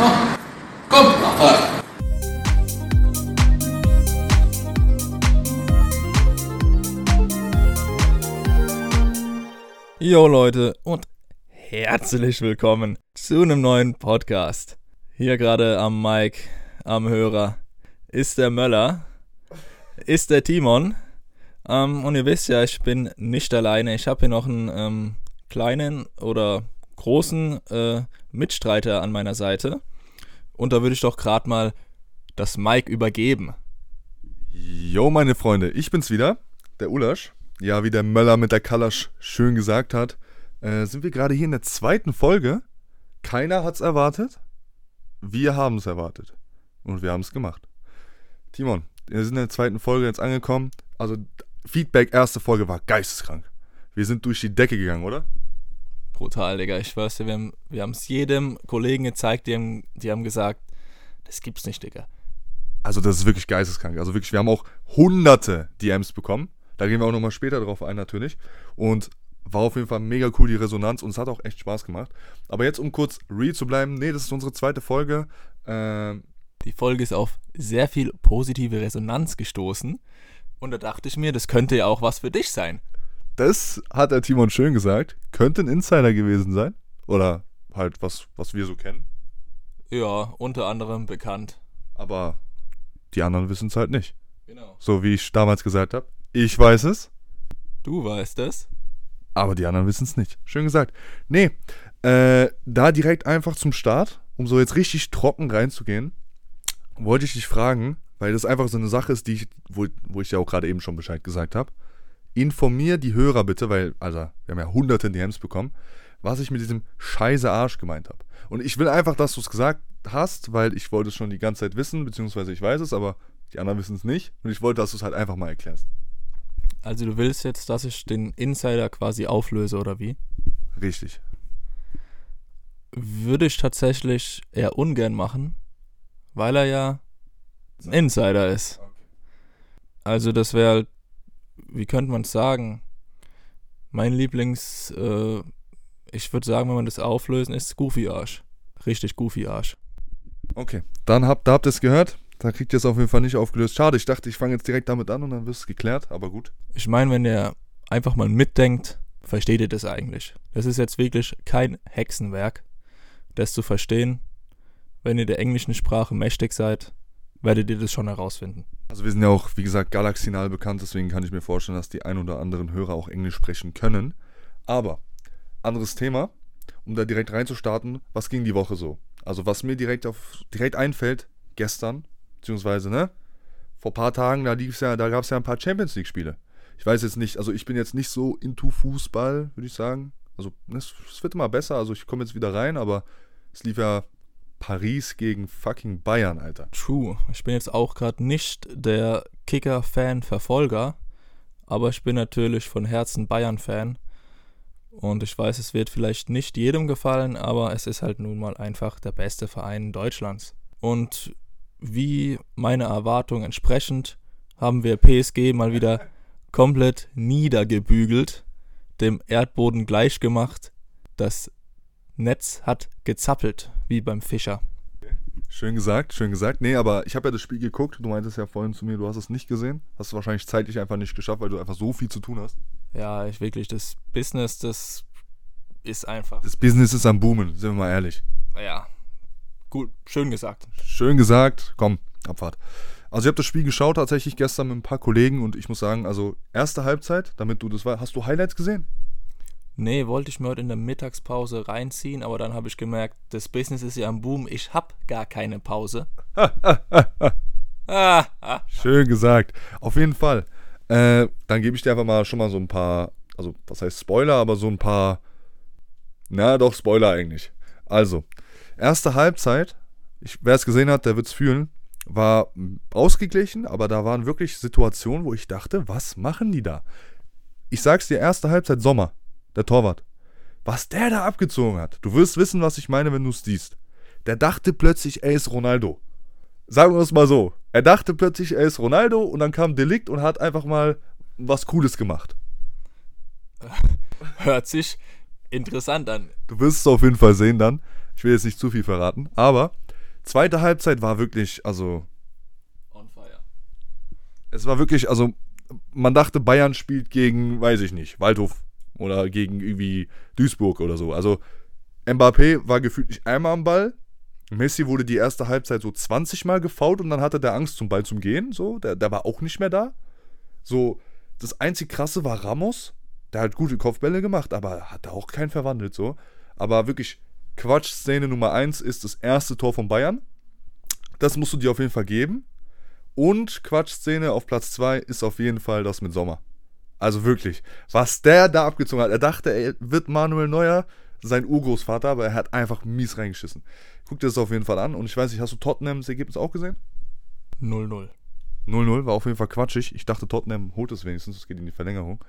Komm, mach Fahrt. Jo Leute und herzlich willkommen zu einem neuen Podcast. Hier gerade am Mic, am Hörer ist der Möller, ist der Timon. Ähm, und ihr wisst ja, ich bin nicht alleine. Ich habe hier noch einen ähm, kleinen oder großen äh, Mitstreiter an meiner Seite. Und da würde ich doch gerade mal das Mic übergeben. Jo, meine Freunde, ich bin's wieder, der Ulasch. Ja, wie der Möller mit der Kalasch schön gesagt hat, äh, sind wir gerade hier in der zweiten Folge. Keiner hat's erwartet. Wir haben es erwartet. Und wir haben es gemacht. Timon, wir sind in der zweiten Folge jetzt angekommen. Also, Feedback, erste Folge war geisteskrank. Wir sind durch die Decke gegangen, oder? Brutal, Digga. Ich weiß wir haben wir es jedem Kollegen gezeigt, die haben, die haben gesagt, das gibt's nicht, Digga. Also, das ist wirklich geisteskrank. Also, wirklich, wir haben auch hunderte DMs bekommen. Da gehen wir auch nochmal später drauf ein, natürlich. Und war auf jeden Fall mega cool, die Resonanz. Und es hat auch echt Spaß gemacht. Aber jetzt, um kurz real zu bleiben, nee, das ist unsere zweite Folge. Ähm, Die Folge ist auf sehr viel positive Resonanz gestoßen. Und da dachte ich mir, das könnte ja auch was für dich sein. Das hat der Timon schön gesagt. Könnte ein Insider gewesen sein. Oder halt was, was wir so kennen. Ja, unter anderem bekannt. Aber die anderen wissen es halt nicht. Genau. So wie ich damals gesagt habe. Ich weiß es, Du weißt es. aber die anderen wissen es nicht. Schön gesagt. Nee, äh, da direkt einfach zum Start, um so jetzt richtig trocken reinzugehen, wollte ich dich fragen, weil das einfach so eine Sache ist, die ich, wo, wo ich ja auch gerade eben schon Bescheid gesagt habe. Informier die Hörer bitte, weil, also, wir haben ja hunderte DMs bekommen, was ich mit diesem scheiße Arsch gemeint habe. Und ich will einfach, dass du es gesagt hast, weil ich wollte es schon die ganze Zeit wissen, beziehungsweise ich weiß es, aber die anderen wissen es nicht. Und ich wollte, dass du es halt einfach mal erklärst. Also du willst jetzt, dass ich den Insider quasi auflöse oder wie? Richtig. Würde ich tatsächlich eher ungern machen, weil er ja ein Insider ist. Also das wäre halt, wie könnte man es sagen? Mein Lieblings, äh, ich würde sagen, wenn man das auflösen, ist Goofy Arsch. Richtig Goofy Arsch. Okay, dann habt, da habt ihr es gehört. Da kriegt ihr es auf jeden Fall nicht aufgelöst. Schade, ich dachte, ich fange jetzt direkt damit an und dann wird es geklärt, aber gut. Ich meine, wenn ihr einfach mal mitdenkt, versteht ihr das eigentlich. Das ist jetzt wirklich kein Hexenwerk, das zu verstehen. Wenn ihr der englischen Sprache mächtig seid, werdet ihr das schon herausfinden. Also wir sind ja auch, wie gesagt, galaxinal bekannt, deswegen kann ich mir vorstellen, dass die ein oder anderen Hörer auch Englisch sprechen können. Aber, anderes Thema, um da direkt reinzustarten, was ging die Woche so? Also was mir direkt auf direkt einfällt, gestern, beziehungsweise, ne? Vor ein paar Tagen, da ja, da gab es ja ein paar Champions League-Spiele. Ich weiß jetzt nicht, also ich bin jetzt nicht so into Fußball, würde ich sagen. Also ne, es wird immer besser, also ich komme jetzt wieder rein, aber es lief ja Paris gegen fucking Bayern, Alter. True. Ich bin jetzt auch gerade nicht der Kicker-Fan-Verfolger, aber ich bin natürlich von Herzen Bayern-Fan. Und ich weiß, es wird vielleicht nicht jedem gefallen, aber es ist halt nun mal einfach der beste Verein Deutschlands. Und wie meine Erwartung entsprechend haben wir PSG mal wieder komplett niedergebügelt, dem Erdboden gleichgemacht. Das Netz hat gezappelt, wie beim Fischer. Schön gesagt, schön gesagt. Nee, aber ich habe ja das Spiel geguckt. Du meintest ja vorhin zu mir, du hast es nicht gesehen. Hast du wahrscheinlich zeitlich einfach nicht geschafft, weil du einfach so viel zu tun hast. Ja, ich wirklich, das Business, das ist einfach. Das Business ist am Boomen, sind wir mal ehrlich. ja, gut, schön gesagt. Schön gesagt. Komm, Abfahrt. Also ich habe das Spiel geschaut tatsächlich gestern mit ein paar Kollegen und ich muss sagen, also erste Halbzeit, damit du das weißt, hast du Highlights gesehen? Nee, wollte ich mir heute in der Mittagspause reinziehen, aber dann habe ich gemerkt, das Business ist ja am Boom, ich hab gar keine Pause. ah, ah. Schön gesagt. Auf jeden Fall. Äh, dann gebe ich dir einfach mal schon mal so ein paar, also was heißt Spoiler, aber so ein paar, na doch, Spoiler eigentlich. Also, erste Halbzeit, wer es gesehen hat, der wird es fühlen, war ausgeglichen, aber da waren wirklich Situationen, wo ich dachte, was machen die da? Ich sag's dir, erste Halbzeit Sommer, der Torwart. Was der da abgezogen hat, du wirst wissen, was ich meine, wenn du es siehst. Der dachte plötzlich, er ist Ronaldo. Sagen wir es mal so. Er dachte plötzlich, er ist Ronaldo und dann kam Delikt und hat einfach mal was Cooles gemacht. Hört sich interessant an. Du wirst es auf jeden Fall sehen dann. Ich will jetzt nicht zu viel verraten. Aber Zweite Halbzeit war wirklich, also On fire. es war wirklich, also man dachte, Bayern spielt gegen, weiß ich nicht, Waldhof oder gegen irgendwie Duisburg oder so. Also Mbappé war gefühlt nicht einmal am Ball. Messi wurde die erste Halbzeit so 20 Mal gefault und dann hatte der Angst zum Ball zum Gehen. So, der, der war auch nicht mehr da. So, das einzig krasse war Ramos. Der hat gute Kopfbälle gemacht, aber hat auch keinen verwandelt. So. Aber wirklich, Quatsch-Szene Nummer 1 ist das erste Tor von Bayern. Das musst du dir auf jeden Fall geben. Und Quatsch-Szene auf Platz 2 ist auf jeden Fall das mit Sommer. Also wirklich, was der da abgezogen hat. Er dachte, er wird Manuel Neuer sein Urgroßvater, aber er hat einfach mies reingeschissen. Guck dir das auf jeden Fall an. Und ich weiß nicht, hast du Tottenhams Ergebnis auch gesehen? 0-0. 0-0 war auf jeden Fall quatschig. Ich dachte, Tottenham holt es wenigstens, es geht in die Verlängerung.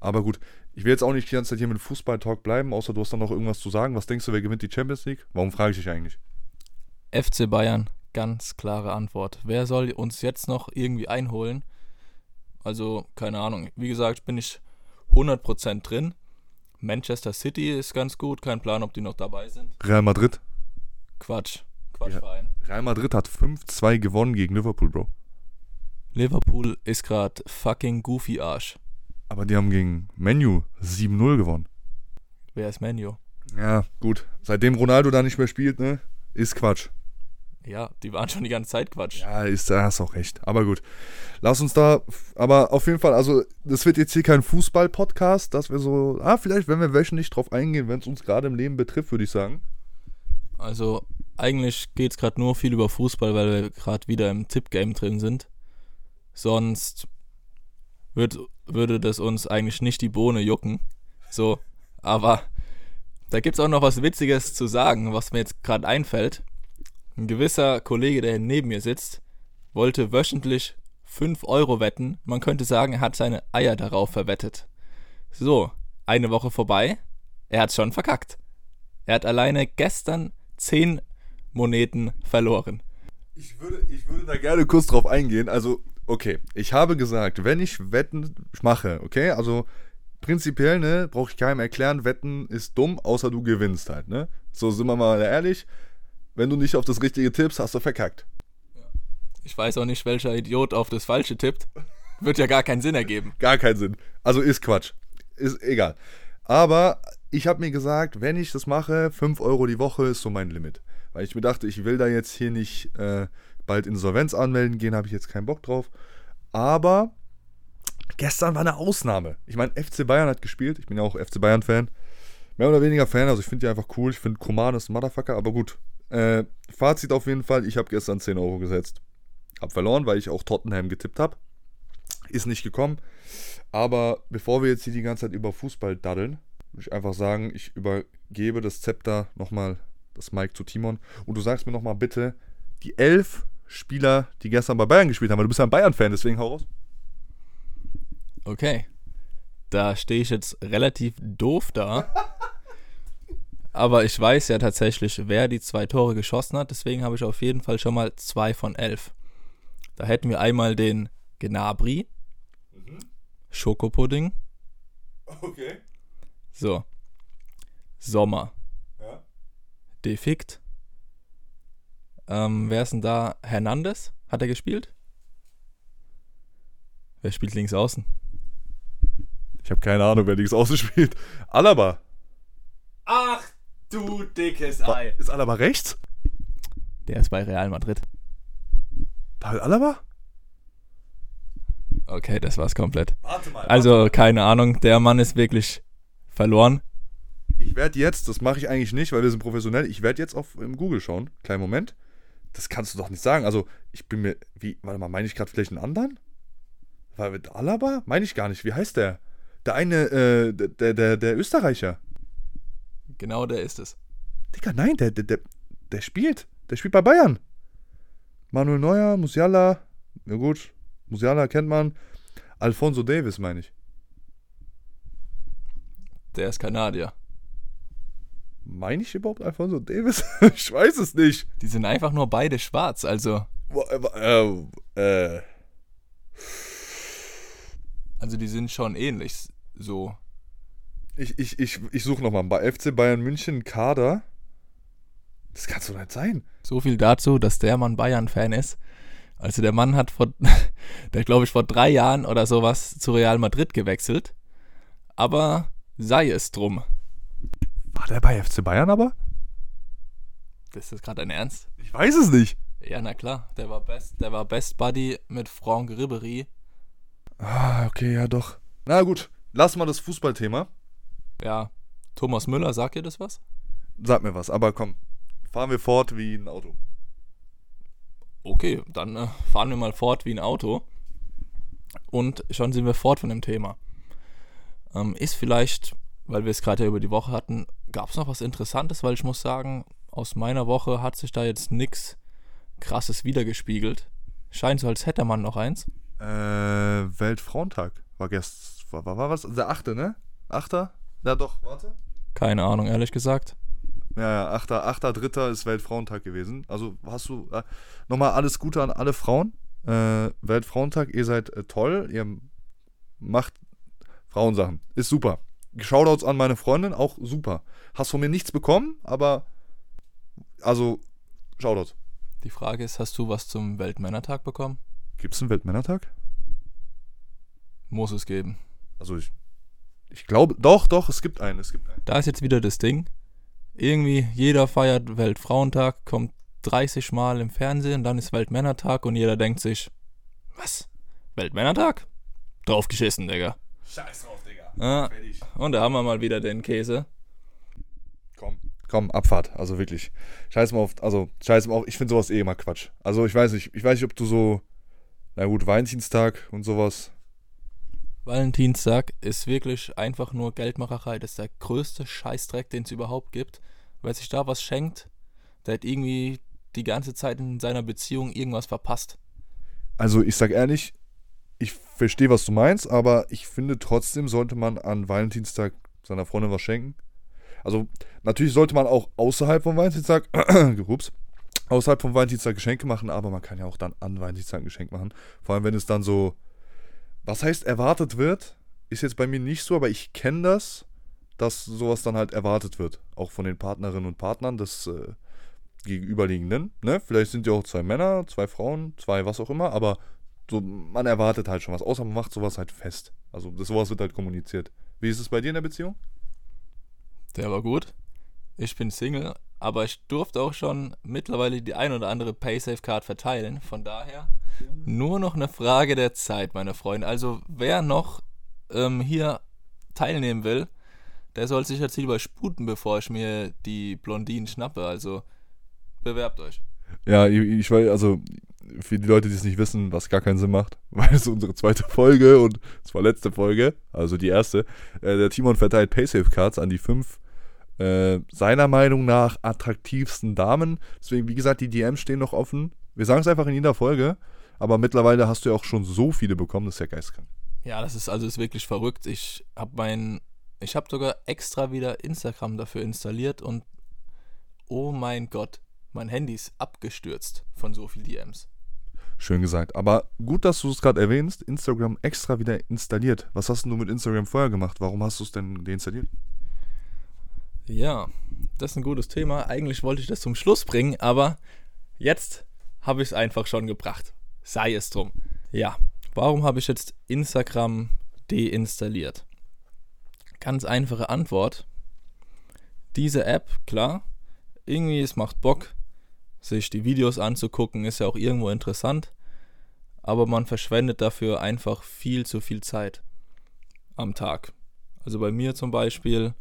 Aber gut, ich will jetzt auch nicht die ganze Zeit hier mit Fußball-Talk bleiben, außer du hast dann noch irgendwas zu sagen. Was denkst du, wer gewinnt die Champions League? Warum frage ich dich eigentlich? FC Bayern, ganz klare Antwort. Wer soll uns jetzt noch irgendwie einholen? Also, keine Ahnung. Wie gesagt, bin ich 100% drin. Manchester City ist ganz gut. Kein Plan, ob die noch dabei sind. Real Madrid. Quatsch. Quatschverein. Real Madrid hat 5-2 gewonnen gegen Liverpool, Bro. Liverpool ist gerade fucking goofy Arsch. Aber die haben gegen Menu 7-0 gewonnen. Wer ist Menu? Ja, gut. Seitdem Ronaldo da nicht mehr spielt, ne, ist Quatsch. Ja, die waren schon die ganze Zeit Quatsch. Ja, ist, da hast auch recht. Aber gut. Lass uns da, aber auf jeden Fall, also, das wird jetzt hier kein Fußball-Podcast, dass wir so, ah, vielleicht, wenn wir wöchentlich drauf eingehen, wenn es uns gerade im Leben betrifft, würde ich sagen. Also, eigentlich geht es gerade nur viel über Fußball, weil wir gerade wieder im Tipp-Game drin sind. Sonst würd, würde das uns eigentlich nicht die Bohne jucken. So, aber da gibt es auch noch was Witziges zu sagen, was mir jetzt gerade einfällt. Ein gewisser Kollege, der neben mir sitzt, wollte wöchentlich 5 Euro wetten. Man könnte sagen, er hat seine Eier darauf verwettet. So, eine Woche vorbei. Er hat schon verkackt. Er hat alleine gestern 10 Moneten verloren. Ich würde, ich würde da gerne kurz drauf eingehen. Also, okay, ich habe gesagt, wenn ich Wetten mache, okay, also prinzipiell, ne, brauche ich keinem erklären, Wetten ist dumm, außer du gewinnst halt, ne? So sind wir mal ehrlich. Wenn du nicht auf das Richtige tippst, hast du verkackt. Ich weiß auch nicht, welcher Idiot auf das Falsche tippt. Wird ja gar keinen Sinn ergeben. Gar keinen Sinn. Also ist Quatsch. Ist egal. Aber ich habe mir gesagt, wenn ich das mache, 5 Euro die Woche ist so mein Limit. Weil ich mir dachte, ich will da jetzt hier nicht äh, bald Insolvenz anmelden gehen, habe ich jetzt keinen Bock drauf. Aber gestern war eine Ausnahme. Ich meine, FC Bayern hat gespielt. Ich bin ja auch FC Bayern-Fan. Mehr oder weniger Fan. Also ich finde die einfach cool. Ich finde Koman ist ein Motherfucker. Aber gut. Äh, Fazit auf jeden Fall. Ich habe gestern 10 Euro gesetzt. Hab verloren, weil ich auch Tottenham getippt habe. Ist nicht gekommen. Aber bevor wir jetzt hier die ganze Zeit über Fußball daddeln, würde ich einfach sagen, ich übergebe das Zepter nochmal, das Mike zu Timon. Und du sagst mir nochmal bitte, die elf Spieler, die gestern bei Bayern gespielt haben, weil du bist ja ein Bayern-Fan, deswegen hau raus. Okay. Da stehe ich jetzt relativ doof da. Aber ich weiß ja tatsächlich, wer die zwei Tore geschossen hat. Deswegen habe ich auf jeden Fall schon mal zwei von elf. Da hätten wir einmal den Gnabri, Schokopudding, Okay. so, Sommer, Ja. Defikt. Ähm, wer ist denn da? Hernandez? Hat er gespielt? Wer spielt links außen? Ich habe keine Ahnung, wer links außen spielt. Alaba. Du dickes Wa- Ist Alaba rechts? Der ist bei Real Madrid. David Alaba? Okay, das war's komplett. Warte mal. Also, keine Ahnung, der Mann ist wirklich verloren. Ich werde jetzt, das mache ich eigentlich nicht, weil wir sind professionell, ich werde jetzt auf im Google schauen. Kleinen Moment. Das kannst du doch nicht sagen. Also, ich bin mir. Wie, warte mal, meine ich gerade vielleicht einen anderen? Mit Alaba? Meine ich gar nicht. Wie heißt der? Der eine, äh, der, der, der Österreicher. Genau der ist es. Digga, nein, der, der, der, der spielt. Der spielt bei Bayern. Manuel Neuer, Musiala. Ja gut, Musiala kennt man. Alfonso Davis, meine ich. Der ist Kanadier. Meine ich überhaupt Alfonso Davis? ich weiß es nicht. Die sind einfach nur beide schwarz, also. Äh, äh, äh, Also die sind schon ähnlich. So. Ich ich, ich, ich suche nochmal. Bei FC Bayern München Kader. Das kann doch nicht sein. So viel dazu, dass der Mann Bayern-Fan ist. Also der Mann hat vor, der glaube ich vor drei Jahren oder sowas zu Real Madrid gewechselt. Aber sei es drum. War der bei FC Bayern aber? Ist das gerade dein Ernst? Ich weiß es nicht. Ja, na klar. Der war Best, der war Best Buddy mit Franck Ribery. Ah, okay, ja doch. Na gut, lass mal das Fußballthema. Ja, Thomas Müller, sagt ihr das was? Sag mir was, aber komm, fahren wir fort wie ein Auto. Okay, dann äh, fahren wir mal fort wie ein Auto. Und schon sind wir fort von dem Thema. Ähm, ist vielleicht, weil wir es gerade ja über die Woche hatten, gab es noch was Interessantes, weil ich muss sagen, aus meiner Woche hat sich da jetzt nichts krasses wiedergespiegelt. Scheint so, als hätte man noch eins. Äh, Weltfrauentag war gestern, war, war, war was? Der achte, ne? Achter? Ja doch, warte. Keine Ahnung, ehrlich gesagt. Ja, ja, achter, achter, dritter ist Weltfrauentag gewesen. Also hast du äh, nochmal alles Gute an alle Frauen. Äh, Weltfrauentag, ihr seid äh, toll, ihr macht Frauensachen. Ist super. Shoutouts an meine Freundin, auch super. Hast von mir nichts bekommen, aber also Shoutouts. Die Frage ist, hast du was zum Weltmännertag bekommen? Gibt es einen Weltmännertag? Muss es geben. Also ich, ich glaube, doch, doch, es gibt einen, es gibt einen. Da ist jetzt wieder das Ding. Irgendwie jeder feiert Weltfrauentag, kommt 30 Mal im Fernsehen, dann ist Weltmännertag und jeder denkt sich, was? Weltmännertag? Draufgeschissen, Digga. Scheiß drauf, Digga. Fertig. und da haben wir mal wieder den Käse. Komm, komm, Abfahrt. Also wirklich. Scheiß mal auf, also scheiß mal auf, ich finde sowas eh immer Quatsch. Also ich weiß nicht, ich weiß nicht, ob du so, na gut, Valentinstag und sowas. Valentinstag ist wirklich einfach nur Geldmacherei. Das ist der größte Scheißdreck, den es überhaupt gibt. Wer sich da was schenkt, der hat irgendwie die ganze Zeit in seiner Beziehung irgendwas verpasst. Also ich sag ehrlich, ich verstehe, was du meinst, aber ich finde trotzdem sollte man an Valentinstag seiner Freundin was schenken. Also natürlich sollte man auch außerhalb vom Valentinstag, ups, außerhalb vom Valentinstag Geschenke machen, aber man kann ja auch dann an Valentinstag ein Geschenk machen. Vor allem, wenn es dann so, was heißt erwartet wird, ist jetzt bei mir nicht so, aber ich kenne das, dass sowas dann halt erwartet wird. Auch von den Partnerinnen und Partnern des äh, Gegenüberliegenden. Ne? Vielleicht sind ja auch zwei Männer, zwei Frauen, zwei was auch immer, aber so, man erwartet halt schon was. Außer man macht sowas halt fest. Also das, sowas wird halt kommuniziert. Wie ist es bei dir in der Beziehung? Der war gut. Ich bin Single, aber ich durfte auch schon mittlerweile die ein oder andere Paysafe-Card verteilen. Von daher nur noch eine Frage der Zeit, meine Freunde. Also wer noch ähm, hier teilnehmen will, der soll sich jetzt lieber sputen, bevor ich mir die Blondinen schnappe. Also bewerbt euch. Ja, ich, weiß, also für die Leute, die es nicht wissen, was gar keinen Sinn macht, weil es unsere zweite Folge und es war letzte Folge, also die erste. Äh, der Timon verteilt Paysafe-Cards an die fünf äh, seiner Meinung nach attraktivsten Damen. Deswegen, wie gesagt, die DMs stehen noch offen. Wir sagen es einfach in jeder Folge, aber mittlerweile hast du ja auch schon so viele bekommen, das ist ja geistkrank. Ja, das ist also ist wirklich verrückt. Ich habe mein, ich habe sogar extra wieder Instagram dafür installiert und oh mein Gott, mein Handy ist abgestürzt von so viel DMs. Schön gesagt. Aber gut, dass du es gerade erwähnst. Instagram extra wieder installiert. Was hast denn du mit Instagram vorher gemacht? Warum hast du es denn deinstalliert? Ja, das ist ein gutes Thema. Eigentlich wollte ich das zum Schluss bringen, aber jetzt habe ich es einfach schon gebracht. Sei es drum. Ja, warum habe ich jetzt Instagram deinstalliert? Ganz einfache Antwort. Diese App, klar, irgendwie es macht Bock, sich die Videos anzugucken, ist ja auch irgendwo interessant, aber man verschwendet dafür einfach viel zu viel Zeit am Tag. Also bei mir zum Beispiel,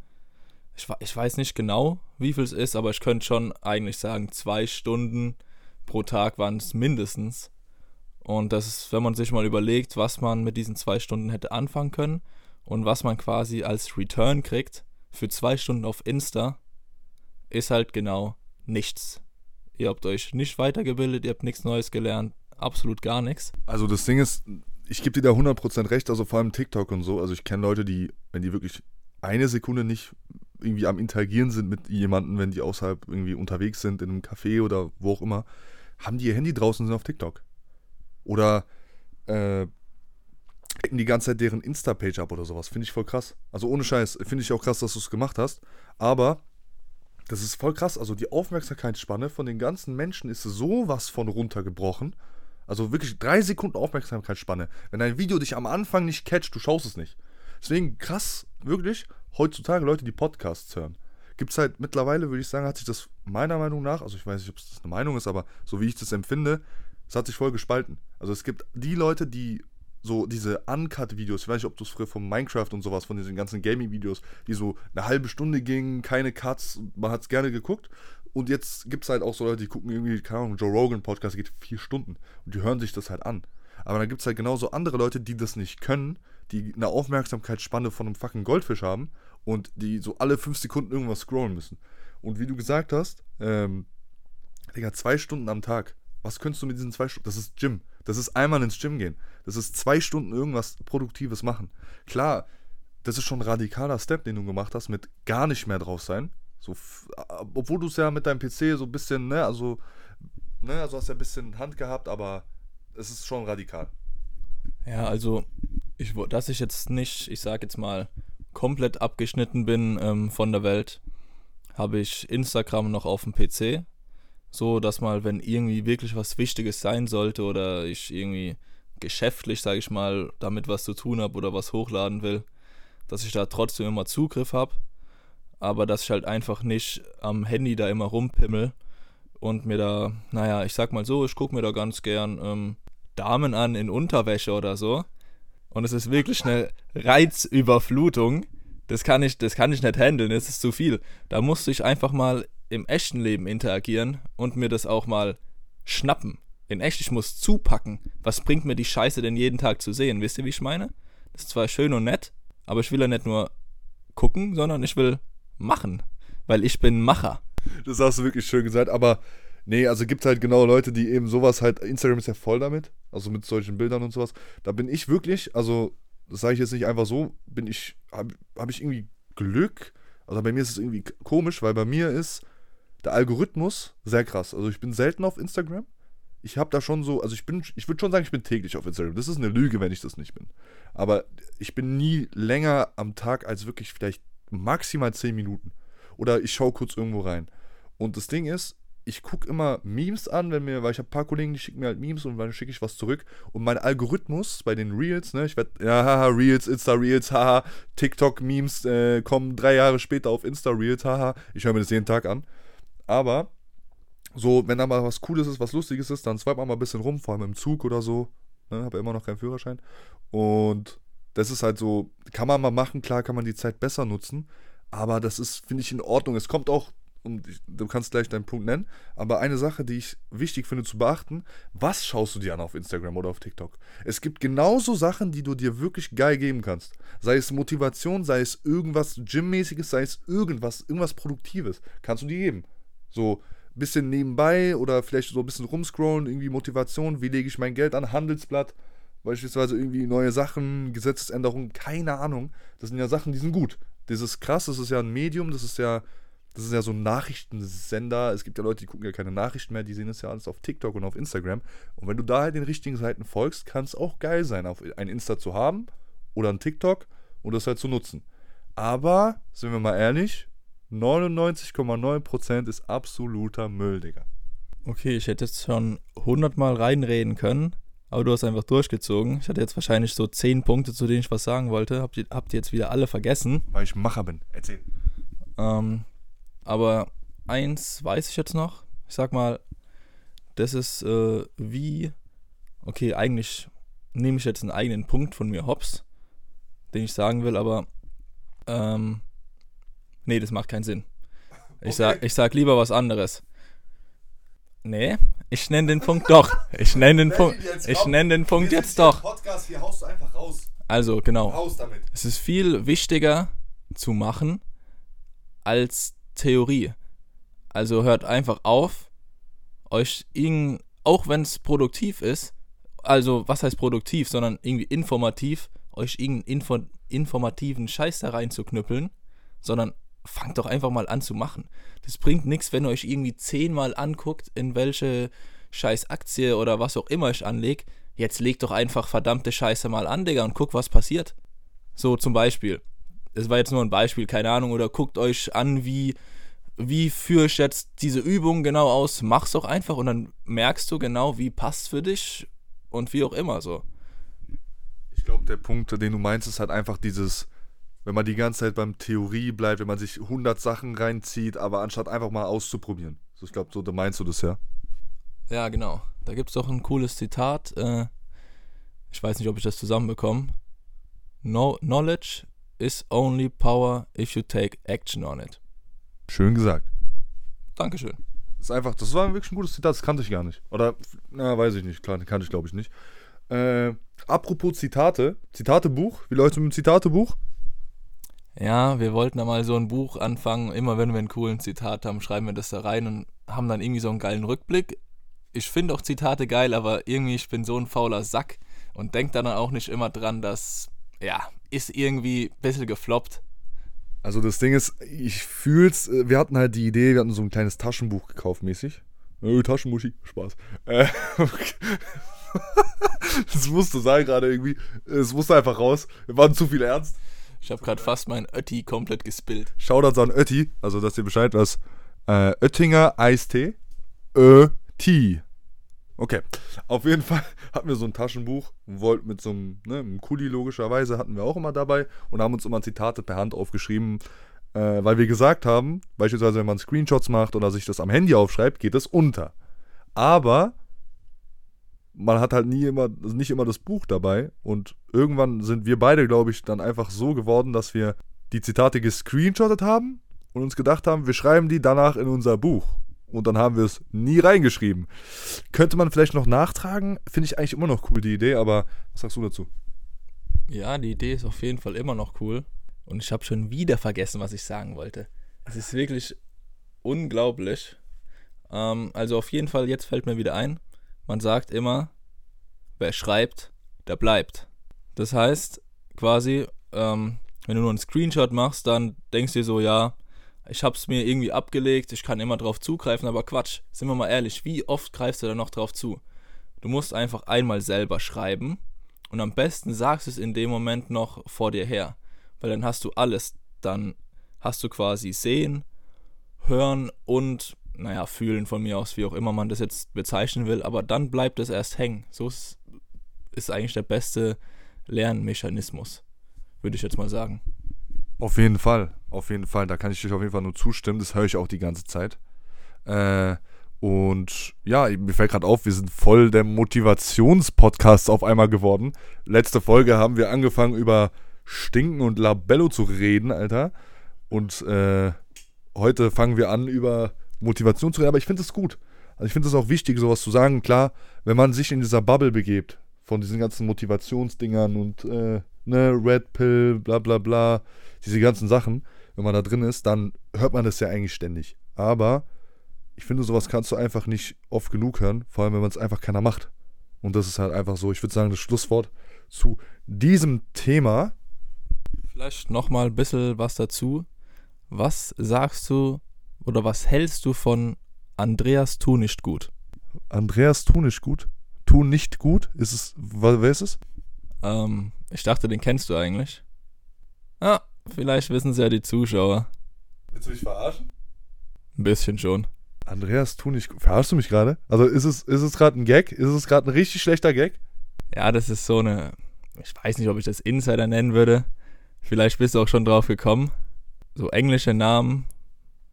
ich, ich weiß nicht genau, wie viel es ist, aber ich könnte schon eigentlich sagen, zwei Stunden pro Tag waren es mindestens. Und das ist, wenn man sich mal überlegt, was man mit diesen zwei Stunden hätte anfangen können und was man quasi als Return kriegt für zwei Stunden auf Insta, ist halt genau nichts. Ihr habt euch nicht weitergebildet, ihr habt nichts Neues gelernt, absolut gar nichts. Also das Ding ist, ich gebe dir da 100% recht, also vor allem TikTok und so. Also ich kenne Leute, die, wenn die wirklich eine Sekunde nicht irgendwie am Interagieren sind mit jemandem, wenn die außerhalb irgendwie unterwegs sind, in einem Café oder wo auch immer, haben die ihr Handy draußen und sind auf TikTok. Oder äh, hacken die ganze Zeit deren Insta-Page ab oder sowas. Finde ich voll krass. Also ohne Scheiß, finde ich auch krass, dass du es gemacht hast. Aber das ist voll krass. Also die Aufmerksamkeitsspanne von den ganzen Menschen ist sowas von runtergebrochen. Also wirklich drei Sekunden Aufmerksamkeitsspanne. Wenn ein Video dich am Anfang nicht catcht, du schaust es nicht. Deswegen krass, wirklich, heutzutage Leute, die Podcasts hören. Gibt es halt mittlerweile, würde ich sagen, hat sich das meiner Meinung nach, also ich weiß nicht, ob es eine Meinung ist, aber so wie ich das empfinde, es hat sich voll gespalten. Also es gibt die Leute, die so diese Uncut-Videos, ich weiß nicht, ob du es früher von Minecraft und sowas, von diesen ganzen Gaming-Videos, die so eine halbe Stunde gingen, keine Cuts, man hat es gerne geguckt. Und jetzt gibt es halt auch so Leute, die gucken irgendwie, keine Ahnung, Joe Rogan Podcast geht vier Stunden und die hören sich das halt an. Aber dann gibt es halt genauso andere Leute, die das nicht können, die eine Aufmerksamkeitsspanne von einem fucking Goldfisch haben und die so alle fünf Sekunden irgendwas scrollen müssen. Und wie du gesagt hast, ähm, Digga, zwei Stunden am Tag. Was könntest du mit diesen zwei Stunden? Das ist Gym. Das ist einmal ins Gym gehen. Das ist zwei Stunden irgendwas Produktives machen. Klar, das ist schon ein radikaler Step, den du gemacht hast, mit gar nicht mehr drauf sein. So, obwohl du es ja mit deinem PC so ein bisschen, ne, also, ne, also hast ja ein bisschen Hand gehabt, aber es ist schon radikal. Ja, also, ich, dass ich jetzt nicht, ich sag jetzt mal, komplett abgeschnitten bin ähm, von der Welt, habe ich Instagram noch auf dem PC. So, dass mal, wenn irgendwie wirklich was Wichtiges sein sollte oder ich irgendwie geschäftlich, sage ich mal, damit was zu tun habe oder was hochladen will, dass ich da trotzdem immer Zugriff habe. Aber dass ich halt einfach nicht am Handy da immer rumpimmel und mir da, naja, ich sag mal so, ich gucke mir da ganz gern ähm, Damen an in Unterwäsche oder so. Und es ist wirklich eine Reizüberflutung. Das kann ich, das kann ich nicht handeln, es ist zu viel. Da musste ich einfach mal im echten Leben interagieren und mir das auch mal schnappen. In echt, ich muss zupacken. Was bringt mir die Scheiße denn jeden Tag zu sehen? Wisst ihr, wie ich meine? Das ist zwar schön und nett, aber ich will ja nicht nur gucken, sondern ich will machen. Weil ich bin Macher. Das hast du wirklich schön gesagt, aber nee, also gibt halt genau Leute, die eben sowas halt, Instagram ist ja voll damit, also mit solchen Bildern und sowas. Da bin ich wirklich, also das sage ich jetzt nicht einfach so, bin ich, habe hab ich irgendwie Glück. Also bei mir ist es irgendwie komisch, weil bei mir ist der Algorithmus sehr krass. Also ich bin selten auf Instagram. Ich habe da schon so, also ich bin, ich würde schon sagen, ich bin täglich auf Instagram. Das ist eine Lüge, wenn ich das nicht bin. Aber ich bin nie länger am Tag als wirklich vielleicht maximal 10 Minuten. Oder ich schaue kurz irgendwo rein. Und das Ding ist, ich gucke immer Memes an, wenn mir, weil ich habe ein paar Kollegen, die schicken mir halt Memes und dann schicke ich was zurück. Und mein Algorithmus bei den Reels, ne, ich werde, ja, haha, Reels, Insta-Reels, haha, TikTok-Memes äh, kommen drei Jahre später auf Insta-Reels, haha. Ich höre mir das jeden Tag an. Aber so, wenn da mal was Cooles ist, was Lustiges ist, dann swipe man mal ein bisschen rum, vor allem im Zug oder so. Ne, habe ja immer noch keinen Führerschein. Und das ist halt so, kann man mal machen, klar kann man die Zeit besser nutzen. Aber das ist, finde ich, in Ordnung. Es kommt auch, und du kannst gleich deinen Punkt nennen, aber eine Sache, die ich wichtig finde zu beachten, was schaust du dir an auf Instagram oder auf TikTok? Es gibt genauso Sachen, die du dir wirklich geil geben kannst. Sei es Motivation, sei es irgendwas Gymmäßiges, sei es irgendwas, irgendwas Produktives, kannst du dir geben. So ein bisschen nebenbei oder vielleicht so ein bisschen rumscrollen, irgendwie Motivation, wie lege ich mein Geld an, Handelsblatt, beispielsweise irgendwie neue Sachen, Gesetzesänderungen, keine Ahnung. Das sind ja Sachen, die sind gut. Das ist krass, das ist ja ein Medium, das ist ja, das ist ja so ein Nachrichtensender. Es gibt ja Leute, die gucken ja keine Nachrichten mehr, die sehen das ja alles auf TikTok und auf Instagram. Und wenn du da halt den richtigen Seiten folgst, kann es auch geil sein, auf ein Insta zu haben oder ein TikTok und das halt zu nutzen. Aber, sind wir mal ehrlich, 99,9% ist absoluter Müll, Digga. Okay, ich hätte jetzt schon 100 Mal reinreden können, aber du hast einfach durchgezogen. Ich hatte jetzt wahrscheinlich so 10 Punkte, zu denen ich was sagen wollte. Habt ihr, habt ihr jetzt wieder alle vergessen? Weil ich Macher bin. Erzähl. Ähm, aber eins weiß ich jetzt noch. Ich sag mal, das ist äh, wie. Okay, eigentlich nehme ich jetzt einen eigenen Punkt von mir hops, den ich sagen will, aber ähm, Nee, das macht keinen Sinn. Ich, okay. sag, ich sag lieber was anderes. Nee, ich nenne den Punkt doch. Ich nenne den Punkt. Ich nenne den Punkt jetzt doch. Podcast, hier haust du einfach raus. Also, genau. Raus damit. Es ist viel wichtiger zu machen als Theorie. Also hört einfach auf, euch irgend, auch wenn es produktiv ist, also was heißt produktiv, sondern irgendwie informativ, euch irgendeinen Info, informativen Scheiß da reinzuknüppeln, sondern fangt doch einfach mal an zu machen. Das bringt nichts, wenn ihr euch irgendwie zehnmal anguckt, in welche scheiß Aktie oder was auch immer ich anlege. Jetzt legt doch einfach verdammte Scheiße mal an, Digga, und guckt, was passiert. So zum Beispiel. Das war jetzt nur ein Beispiel, keine Ahnung, oder guckt euch an, wie wie führe ich jetzt diese Übung genau aus? Mach's doch einfach und dann merkst du genau, wie passt für dich und wie auch immer so. Ich glaube, der Punkt, den du meinst, ist halt einfach dieses, wenn man die ganze Zeit beim Theorie bleibt, wenn man sich 100 Sachen reinzieht, aber anstatt einfach mal auszuprobieren. So, ich glaube, so da meinst du das ja. Ja, genau. Da gibt es doch ein cooles Zitat. Äh, ich weiß nicht, ob ich das zusammenbekomme. No, knowledge is only power if you take action on it. Schön gesagt. Dankeschön. Das ist einfach, das war wirklich ein gutes Zitat, das kannte ich gar nicht. Oder, na, weiß ich nicht, klar, kannte ich glaube ich nicht. Äh, apropos Zitate, Zitatebuch, wie läuft es mit dem Zitatebuch? Ja, wir wollten da mal so ein Buch anfangen. Immer wenn wir einen coolen Zitat haben, schreiben wir das da rein und haben dann irgendwie so einen geilen Rückblick. Ich finde auch Zitate geil, aber irgendwie, ich bin so ein fauler Sack und denke dann auch nicht immer dran, dass, ja, ist irgendwie ein bisschen gefloppt. Also das Ding ist, ich fühl's, äh, wir hatten halt die Idee, wir hatten so ein kleines Taschenbuch gekauft mäßig. Äh, Taschenmuschi, Spaß. Äh, okay. das musste sein gerade irgendwie. Es musste einfach raus. Wir waren zu viel ernst. Ich habe gerade fast meinen Ötti komplett gespillt. Shoutouts an Ötti, also dass ihr Bescheid was. Äh, Oettinger Eistee. Ötti. Okay. Auf jeden Fall hatten wir so ein Taschenbuch und mit so einem, ne, einem Kuli logischerweise hatten wir auch immer dabei und haben uns immer Zitate per Hand aufgeschrieben, äh, weil wir gesagt haben, beispielsweise wenn man Screenshots macht oder sich das am Handy aufschreibt, geht es unter. Aber man hat halt nie immer, nicht immer das Buch dabei und irgendwann sind wir beide, glaube ich, dann einfach so geworden, dass wir die Zitate gescreenshottet haben und uns gedacht haben, wir schreiben die danach in unser Buch. Und dann haben wir es nie reingeschrieben. Könnte man vielleicht noch nachtragen? Finde ich eigentlich immer noch cool, die Idee, aber was sagst du dazu? Ja, die Idee ist auf jeden Fall immer noch cool. Und ich habe schon wieder vergessen, was ich sagen wollte. Es ist wirklich unglaublich. Ähm, also auf jeden Fall, jetzt fällt mir wieder ein, man sagt immer, wer schreibt, der bleibt. Das heißt, quasi, ähm, wenn du nur einen Screenshot machst, dann denkst du dir so, ja, ich habe es mir irgendwie abgelegt, ich kann immer drauf zugreifen, aber Quatsch, sind wir mal ehrlich, wie oft greifst du da noch drauf zu? Du musst einfach einmal selber schreiben und am besten sagst du es in dem Moment noch vor dir her, weil dann hast du alles, dann hast du quasi sehen, hören und naja, fühlen von mir aus, wie auch immer man das jetzt bezeichnen will, aber dann bleibt es erst hängen. So ist, ist eigentlich der beste Lernmechanismus, würde ich jetzt mal sagen. Auf jeden Fall, auf jeden Fall. Da kann ich dich auf jeden Fall nur zustimmen. Das höre ich auch die ganze Zeit. Äh, und ja, mir fällt gerade auf, wir sind voll der Motivationspodcast auf einmal geworden. Letzte Folge haben wir angefangen über Stinken und Labello zu reden, Alter. Und äh, heute fangen wir an über Motivation zu reden, aber ich finde es gut. Also ich finde es auch wichtig, sowas zu sagen. Klar, wenn man sich in dieser Bubble begebt, von diesen ganzen Motivationsdingern und äh, ne, Red Pill, bla bla bla, diese ganzen Sachen, wenn man da drin ist, dann hört man das ja eigentlich ständig. Aber ich finde, sowas kannst du einfach nicht oft genug hören, vor allem wenn man es einfach keiner macht. Und das ist halt einfach so, ich würde sagen, das Schlusswort zu diesem Thema. Vielleicht nochmal ein bisschen was dazu. Was sagst du oder was hältst du von Andreas Tu nicht gut? Andreas Tu nicht gut? Tu nicht gut? Ist es, wer ist es? Ähm, ich dachte, den kennst du eigentlich. Ah, vielleicht wissen es ja die Zuschauer. Willst du mich verarschen? Ein bisschen schon. Andreas Tu nicht gut. Verarschst du mich gerade? Also ist es, ist es gerade ein Gag? Ist es gerade ein richtig schlechter Gag? Ja, das ist so eine. Ich weiß nicht, ob ich das Insider nennen würde. Vielleicht bist du auch schon drauf gekommen. So englische Namen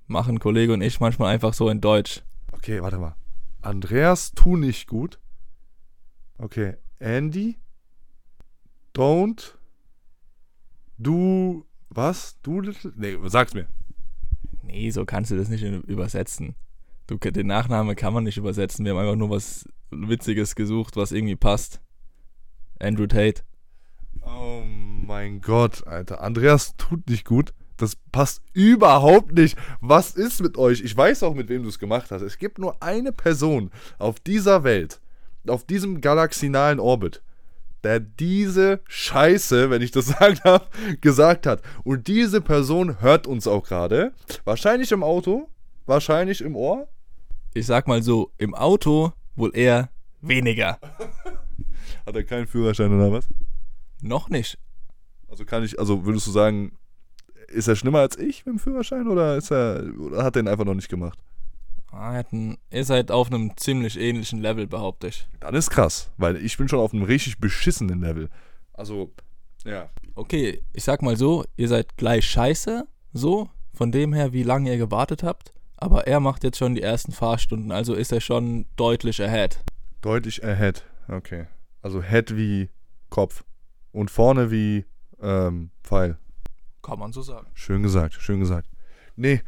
machen Kollege und ich manchmal einfach so in Deutsch. Okay, warte mal. Andreas, tu nicht gut. Okay, Andy, don't, du, was? Du little? Nee, sag's mir. Nee, so kannst du das nicht übersetzen. Du, den Nachnamen kann man nicht übersetzen. Wir haben einfach nur was Witziges gesucht, was irgendwie passt. Andrew Tate. Oh mein Gott, Alter. Andreas tut nicht gut. Das passt überhaupt nicht. Was ist mit euch? Ich weiß auch, mit wem du es gemacht hast. Es gibt nur eine Person auf dieser Welt, auf diesem galaxinalen Orbit, der diese Scheiße, wenn ich das sagen darf, gesagt hat. Und diese Person hört uns auch gerade. Wahrscheinlich im Auto, wahrscheinlich im Ohr. Ich sag mal so, im Auto wohl eher weniger. hat er keinen Führerschein oder was? Noch nicht. Also kann ich, also würdest du sagen, ist er schlimmer als ich mit dem Führerschein oder ist er oder hat er ihn einfach noch nicht gemacht? Ah, er hat ein, ist halt auf einem ziemlich ähnlichen Level, behaupte ich. Dann ist krass, weil ich bin schon auf einem richtig beschissenen Level. Also, ja. Okay, ich sag mal so, ihr seid gleich scheiße, so, von dem her, wie lange ihr gewartet habt. Aber er macht jetzt schon die ersten Fahrstunden, also ist er schon deutlich ahead. Deutlich ahead. Okay. Also Head wie Kopf. Und vorne wie ähm, Pfeil. Kann man so sagen. Schön gesagt, schön gesagt. Nee,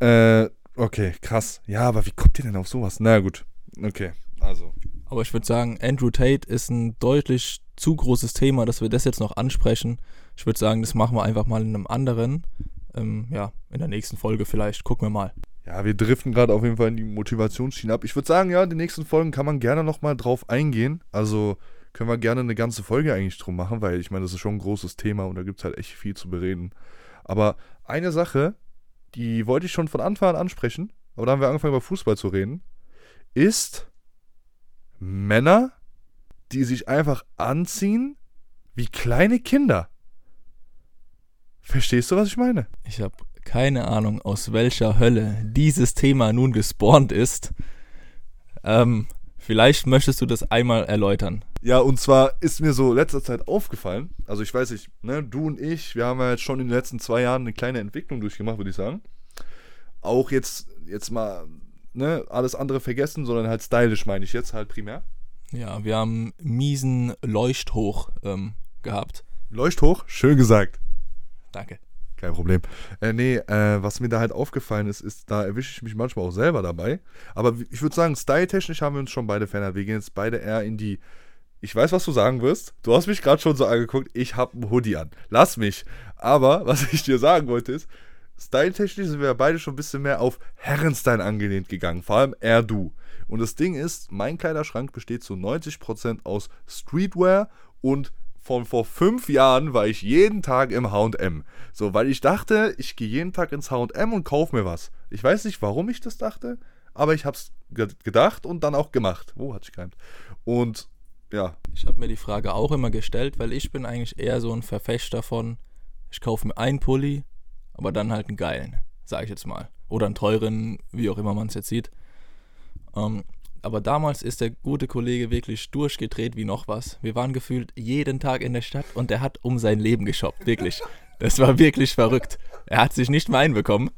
äh, okay, krass. Ja, aber wie kommt ihr denn auf sowas? Na gut. Okay, also. Aber ich würde sagen, Andrew Tate ist ein deutlich zu großes Thema, dass wir das jetzt noch ansprechen. Ich würde sagen, das machen wir einfach mal in einem anderen. Ähm, ja, in der nächsten Folge vielleicht. Gucken wir mal. Ja, wir driften gerade auf jeden Fall in die Motivationsschiene ab. Ich würde sagen, ja, die nächsten Folgen kann man gerne nochmal drauf eingehen. Also können wir gerne eine ganze Folge eigentlich drum machen, weil ich meine, das ist schon ein großes Thema und da gibt es halt echt viel zu bereden. Aber eine Sache, die wollte ich schon von Anfang an ansprechen, aber da haben wir angefangen über Fußball zu reden, ist Männer, die sich einfach anziehen wie kleine Kinder. Verstehst du, was ich meine? Ich habe keine Ahnung, aus welcher Hölle dieses Thema nun gespawnt ist. Ähm, vielleicht möchtest du das einmal erläutern. Ja, und zwar ist mir so letzter Zeit aufgefallen, also ich weiß nicht, ne, du und ich, wir haben ja jetzt schon in den letzten zwei Jahren eine kleine Entwicklung durchgemacht, würde ich sagen. Auch jetzt, jetzt mal, ne, alles andere vergessen, sondern halt stylisch meine ich jetzt halt primär. Ja, wir haben miesen Leuchthoch ähm, gehabt. Leuchthoch? Schön gesagt. Danke. Kein Problem. Äh, nee, äh, was mir da halt aufgefallen ist, ist, da erwische ich mich manchmal auch selber dabei. Aber ich würde sagen, styletechnisch haben wir uns schon beide verändert. Wir gehen jetzt beide eher in die ich weiß, was du sagen wirst. Du hast mich gerade schon so angeguckt, ich habe einen Hoodie an. Lass mich. Aber was ich dir sagen wollte ist, styletechnisch sind wir beide schon ein bisschen mehr auf Herrenstyle angelehnt gegangen. Vor allem er, du. Und das Ding ist, mein Kleiderschrank besteht zu 90% aus Streetwear und von vor fünf Jahren war ich jeden Tag im HM. So, weil ich dachte, ich gehe jeden Tag ins HM und kaufe mir was. Ich weiß nicht, warum ich das dachte, aber ich habe es gedacht und dann auch gemacht. Wo oh, hat sich gereimt? Und ja. Ich habe mir die Frage auch immer gestellt, weil ich bin eigentlich eher so ein Verfechter von, ich kaufe mir einen Pulli, aber dann halt einen geilen, sage ich jetzt mal. Oder einen teuren, wie auch immer man es jetzt sieht. Ähm, aber damals ist der gute Kollege wirklich durchgedreht wie noch was. Wir waren gefühlt jeden Tag in der Stadt und er hat um sein Leben geshoppt, wirklich. Das war wirklich verrückt. Er hat sich nicht mehr einbekommen.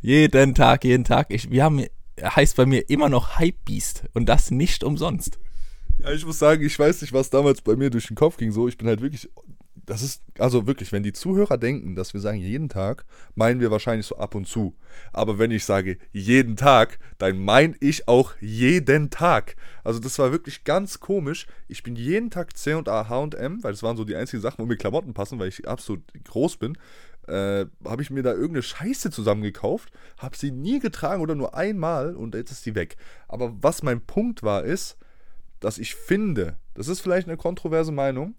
Jeden Tag, jeden Tag. Ich, wir haben, er heißt bei mir immer noch Hype Beast und das nicht umsonst. Ja, ich muss sagen, ich weiß nicht, was damals bei mir durch den Kopf ging. So, ich bin halt wirklich. Das ist, also wirklich, wenn die Zuhörer denken, dass wir sagen jeden Tag, meinen wir wahrscheinlich so ab und zu. Aber wenn ich sage jeden Tag, dann meine ich auch jeden Tag. Also das war wirklich ganz komisch. Ich bin jeden Tag C und A H&M, weil das waren so die einzigen Sachen, wo mir Klamotten passen, weil ich absolut groß bin. Äh, habe ich mir da irgendeine Scheiße zusammengekauft, habe sie nie getragen oder nur einmal und jetzt ist sie weg. Aber was mein Punkt war, ist, dass ich finde, das ist vielleicht eine kontroverse Meinung,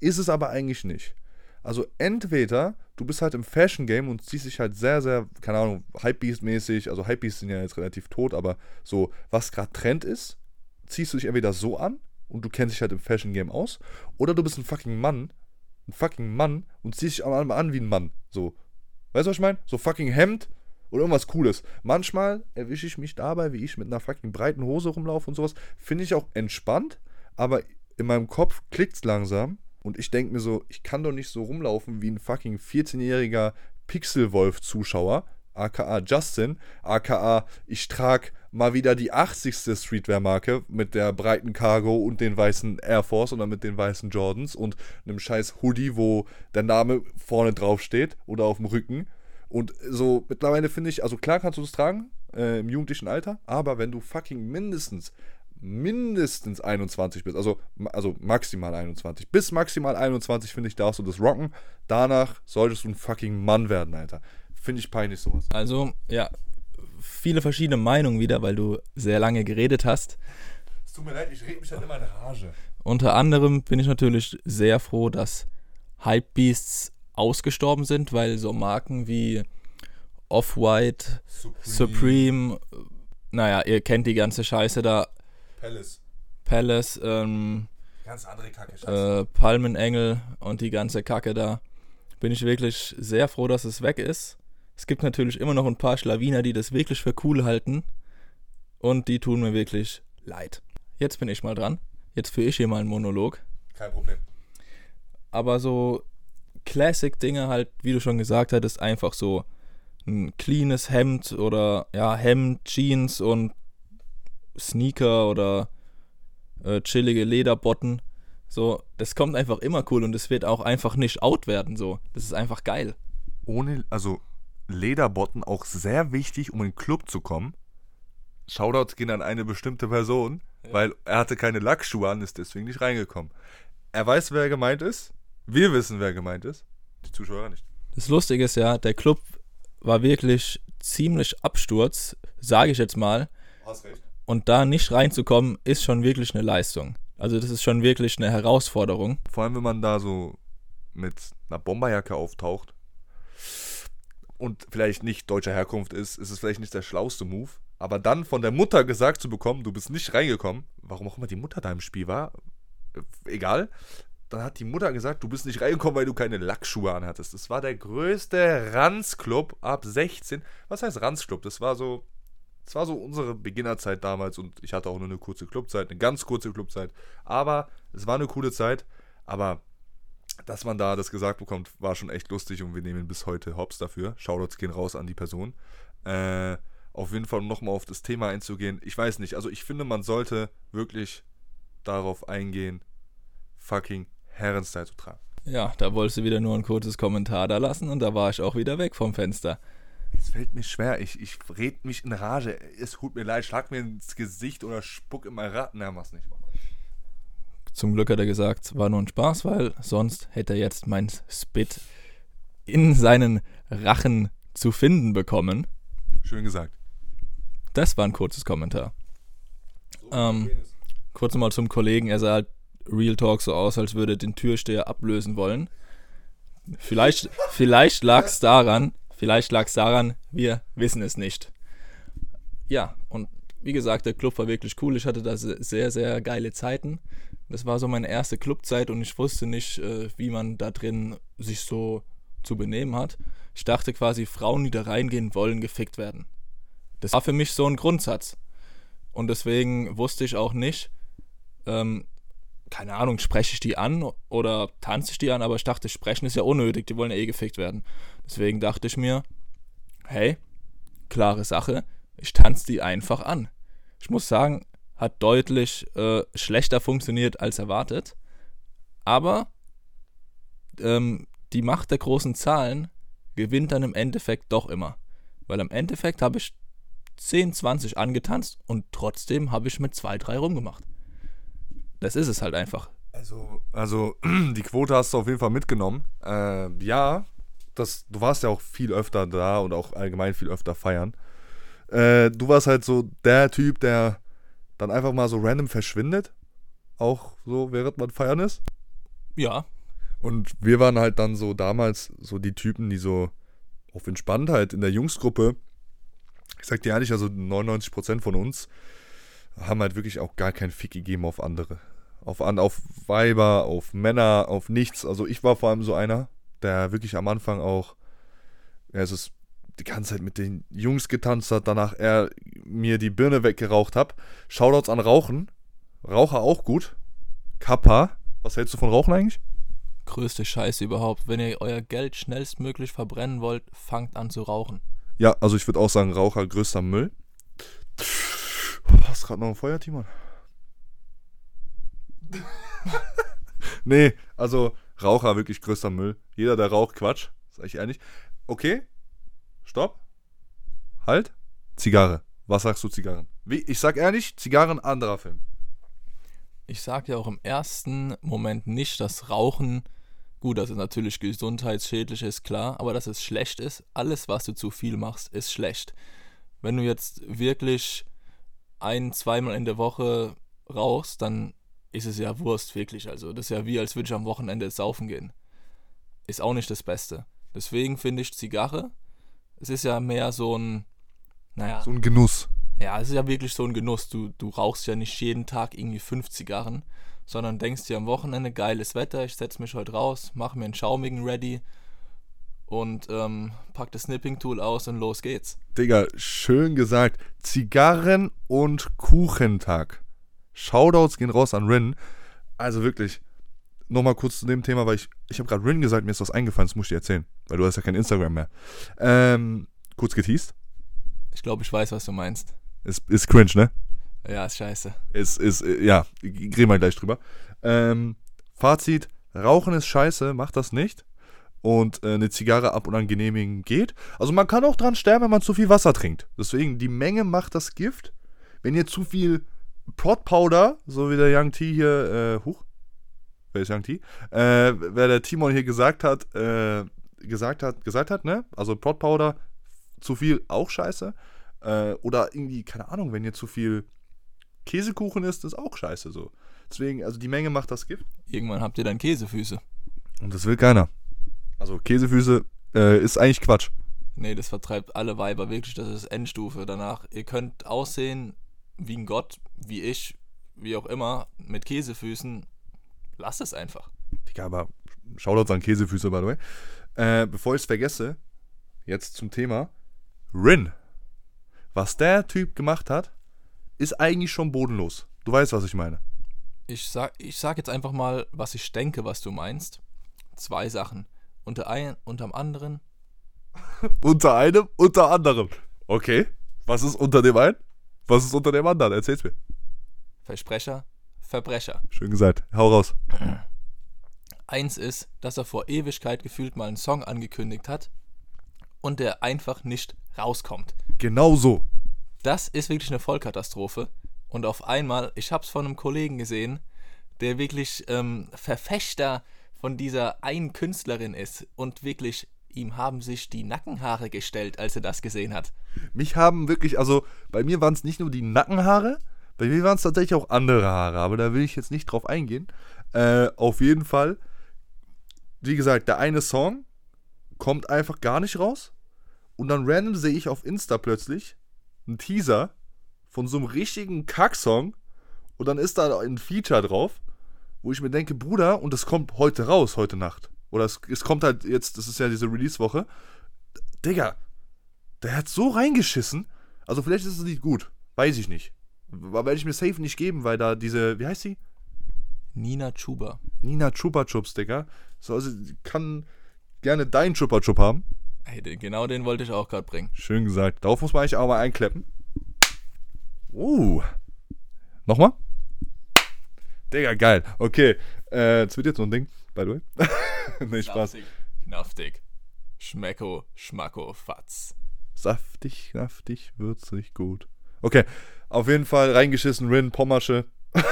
ist es aber eigentlich nicht. Also entweder du bist halt im Fashion Game und ziehst dich halt sehr, sehr, keine Ahnung, Hypebeast-mäßig, also Hypebeasts sind ja jetzt relativ tot, aber so, was gerade Trend ist, ziehst du dich entweder so an und du kennst dich halt im Fashion Game aus, oder du bist ein fucking Mann, ein fucking Mann und ziehst dich auch mal an wie ein Mann. So. Weißt du, was ich meine? So fucking Hemd, oder irgendwas Cooles. Manchmal erwische ich mich dabei, wie ich mit einer fucking breiten Hose rumlaufe und sowas. Finde ich auch entspannt, aber in meinem Kopf klickt es langsam und ich denke mir so, ich kann doch nicht so rumlaufen wie ein fucking 14-jähriger Pixelwolf-Zuschauer, aka Justin, aka ich trage mal wieder die 80. Streetwear-Marke mit der breiten Cargo und den weißen Air Force oder mit den weißen Jordans und einem scheiß Hoodie, wo der Name vorne drauf steht oder auf dem Rücken und so mittlerweile finde ich, also klar kannst du das tragen äh, im jugendlichen Alter, aber wenn du fucking mindestens, mindestens 21 bist, also, also maximal 21, bis maximal 21 finde ich, darfst du das rocken. Danach solltest du ein fucking Mann werden, Alter. Finde ich peinlich sowas. Also, ja, viele verschiedene Meinungen wieder, weil du sehr lange geredet hast. Es tut mir leid, ich rede mich halt immer in Rage. Unter anderem bin ich natürlich sehr froh, dass Hypebeasts ausgestorben sind, weil so Marken wie Off-White, Supreme. Supreme. naja, ihr kennt die ganze Scheiße da. Palace. Palace, ähm, Ganz andere Kacke, Scheiße. Äh, Palmenengel und die ganze Kacke da. bin ich wirklich sehr froh, dass es weg ist. Es gibt natürlich immer noch ein paar Schlawiner, die das wirklich für cool halten. Und die tun mir wirklich leid. Jetzt bin ich mal dran. Jetzt führe ich hier mal einen Monolog. Kein Problem. Aber so Classic-Dinge halt, wie du schon gesagt hattest, einfach so ein cleanes Hemd oder ja, Hemd, Jeans und Sneaker oder äh, chillige Lederbotten. So, das kommt einfach immer cool und es wird auch einfach nicht out werden. So, das ist einfach geil. Ohne, also Lederbotten auch sehr wichtig, um in den Club zu kommen. Shoutouts gehen an eine bestimmte Person, ja. weil er hatte keine Lackschuhe an, ist deswegen nicht reingekommen. Er weiß, wer gemeint ist. Wir wissen, wer gemeint ist. Die Zuschauer nicht. Das Lustige ist ja, der Club war wirklich ziemlich Absturz, sage ich jetzt mal. Hast recht. Und da nicht reinzukommen, ist schon wirklich eine Leistung. Also das ist schon wirklich eine Herausforderung. Vor allem, wenn man da so mit einer Bomberjacke auftaucht und vielleicht nicht deutscher Herkunft ist, ist es vielleicht nicht der schlauste Move. Aber dann von der Mutter gesagt zu bekommen, du bist nicht reingekommen, warum auch immer die Mutter da im Spiel war, äh, egal. Dann hat die Mutter gesagt, du bist nicht reingekommen, weil du keine Lackschuhe anhattest. Das war der größte Ranzclub ab 16. Was heißt Ranzclub? Das war so, das war so unsere Beginnerzeit damals und ich hatte auch nur eine kurze Clubzeit, eine ganz kurze Clubzeit. Aber es war eine coole Zeit. Aber dass man da das gesagt bekommt, war schon echt lustig und wir nehmen bis heute Hops dafür. Shoutouts gehen raus an die Person. Äh, auf jeden Fall, um nochmal auf das Thema einzugehen. Ich weiß nicht, also ich finde, man sollte wirklich darauf eingehen, fucking Herrenstyle zu tragen. Ja, da wolltest du wieder nur ein kurzes Kommentar da lassen und da war ich auch wieder weg vom Fenster. Es fällt mir schwer. Ich, ich red mich in Rage. Es tut mir leid. Schlag mir ins Gesicht oder spuck in mein Rad. Na, mach's nicht. Zum Glück hat er gesagt, war nur ein Spaß, weil sonst hätte er jetzt mein Spit in seinen Rachen zu finden bekommen. Schön gesagt. Das war ein kurzes Kommentar. So ähm, kurz mal zum Kollegen. Er sah halt Real Talk so aus, als würde den Türsteher ablösen wollen. Vielleicht, vielleicht lag es daran, Vielleicht lag es daran, wir wissen es nicht. Ja, und wie gesagt, der Club war wirklich cool. Ich hatte da sehr, sehr geile Zeiten. Das war so meine erste Clubzeit und ich wusste nicht, äh, wie man da drin sich so zu benehmen hat. Ich dachte quasi, Frauen, die da reingehen wollen, gefickt werden. Das war für mich so ein Grundsatz. Und deswegen wusste ich auch nicht, ähm, keine Ahnung, spreche ich die an oder tanze ich die an, aber ich dachte, sprechen ist ja unnötig, die wollen ja eh gefickt werden. Deswegen dachte ich mir, hey, klare Sache, ich tanze die einfach an. Ich muss sagen, hat deutlich äh, schlechter funktioniert als erwartet, aber ähm, die Macht der großen Zahlen gewinnt dann im Endeffekt doch immer. Weil im Endeffekt habe ich 10, 20 angetanzt und trotzdem habe ich mit 2, 3 rumgemacht. Das ist es halt einfach. Also, also die Quote hast du auf jeden Fall mitgenommen. Äh, ja, das, du warst ja auch viel öfter da und auch allgemein viel öfter feiern. Äh, du warst halt so der Typ, der dann einfach mal so random verschwindet. Auch so, während man feiern ist. Ja. Und wir waren halt dann so damals so die Typen, die so auf Entspanntheit in der Jungsgruppe, ich sag dir ehrlich, also 99% von uns haben halt wirklich auch gar keinen Fick gegeben auf andere. Auf, auf Weiber, auf Männer, auf nichts. Also ich war vor allem so einer, der wirklich am Anfang auch, ja, es ist die ganze Zeit mit den Jungs getanzt hat, danach er mir die Birne weggeraucht hat. Shoutouts an Rauchen. Raucher auch gut. Kappa. Was hältst du von Rauchen eigentlich? Größte Scheiße überhaupt. Wenn ihr euer Geld schnellstmöglich verbrennen wollt, fangt an zu rauchen. Ja, also ich würde auch sagen, Raucher größter Müll. Hast gerade noch ein Feuer, Timon? nee, also Raucher wirklich größter Müll. Jeder, der raucht, Quatsch. Sag ich ehrlich. Okay, stopp. Halt. Zigarre. Was sagst du Zigarren? Wie, ich sag ehrlich, Zigarren, anderer Film. Ich sag ja auch im ersten Moment nicht, dass Rauchen, gut, dass es natürlich gesundheitsschädlich ist, klar, aber dass es schlecht ist. Alles, was du zu viel machst, ist schlecht. Wenn du jetzt wirklich ein, zweimal in der Woche rauchst, dann ist es ja Wurst, wirklich. Also, das ist ja wie, als würde ich am Wochenende saufen gehen. Ist auch nicht das Beste. Deswegen finde ich Zigarre, es ist ja mehr so ein, naja. So ein Genuss. Ja, es ist ja wirklich so ein Genuss. Du, du rauchst ja nicht jeden Tag irgendwie fünf Zigarren, sondern denkst dir am Wochenende, geiles Wetter, ich setze mich heute raus, mache mir einen schaumigen ready, und ähm, pack das Snipping-Tool aus und los geht's. Digga, schön gesagt. Zigarren- und Kuchentag. Shoutouts gehen raus an Rin. Also wirklich, nochmal kurz zu dem Thema, weil ich, ich habe gerade Rin gesagt, mir ist was eingefallen, das muss ich dir erzählen, weil du hast ja kein Instagram mehr. Ähm, kurz geteased. Ich glaube, ich weiß, was du meinst. Ist, ist cringe, ne? Ja, ist scheiße. Ist, ist, ja, reden wir gleich drüber. Ähm, Fazit, Rauchen ist scheiße, macht das nicht. Und äh, eine Zigarre ab und an genehmigen geht. Also man kann auch dran sterben, wenn man zu viel Wasser trinkt. Deswegen, die Menge macht das Gift. Wenn ihr zu viel Prot Powder, so wie der Young T hier, äh, huch, wer ist Young T? Äh, wer der Timon hier gesagt hat, äh, gesagt hat, gesagt hat, ne? Also Prot Powder, zu viel auch scheiße. Äh, oder irgendwie, keine Ahnung, wenn ihr zu viel Käsekuchen isst, ist auch scheiße so. Deswegen, also die Menge macht das Gift. Irgendwann habt ihr dann Käsefüße. Und das will keiner. Also Käsefüße äh, ist eigentlich Quatsch. Nee, das vertreibt alle Weiber wirklich, das ist Endstufe. Danach, ihr könnt aussehen wie ein Gott, wie ich, wie auch immer, mit Käsefüßen. Lasst es einfach. Digga, aber Shoutouts an Käsefüße, by the way. Äh, bevor ich es vergesse, jetzt zum Thema. Rin. Was der Typ gemacht hat, ist eigentlich schon bodenlos. Du weißt, was ich meine. Ich sag, ich sag jetzt einfach mal, was ich denke, was du meinst. Zwei Sachen. Unter ein, unterm anderen. unter einem, unter anderem. Okay. Was ist unter dem einen? Was ist unter dem anderen? Erzähl's mir. Versprecher, Verbrecher. Schön gesagt. Hau raus. Eins ist, dass er vor Ewigkeit gefühlt mal einen Song angekündigt hat und der einfach nicht rauskommt. Genau so. Das ist wirklich eine Vollkatastrophe. Und auf einmal, ich hab's von einem Kollegen gesehen, der wirklich ähm, Verfechter von dieser einen Künstlerin ist und wirklich ihm haben sich die Nackenhaare gestellt, als er das gesehen hat. Mich haben wirklich, also bei mir waren es nicht nur die Nackenhaare, bei mir waren es tatsächlich auch andere Haare, aber da will ich jetzt nicht drauf eingehen. Äh, auf jeden Fall, wie gesagt, der eine Song kommt einfach gar nicht raus. Und dann random sehe ich auf Insta plötzlich einen Teaser von so einem richtigen Kacksong. Und dann ist da ein Feature drauf, wo ich mir denke, Bruder, und das kommt heute raus, heute Nacht. Oder es, es kommt halt jetzt, das ist ja diese Release-Woche. Digga, der hat so reingeschissen. Also vielleicht ist es nicht gut. Weiß ich nicht. Aber werde ich mir safe nicht geben, weil da diese, wie heißt sie? Nina Chuba. Nina Chupa Chups, Digga. So, also kann gerne deinen Chupa Chup haben. Hey, genau den wollte ich auch gerade bringen. Schön gesagt. Darauf muss man eigentlich auch mal einkleppen. Uh. Nochmal? Digga, geil. Okay. Äh, das wird jetzt so ein Ding, by the way. nee, Spaß. Knaftig, knaftig. Schmecko, Schmacko, Fatz. Saftig, saftig, würzig, gut. Okay, auf jeden Fall reingeschissen, Rin, Pommersche.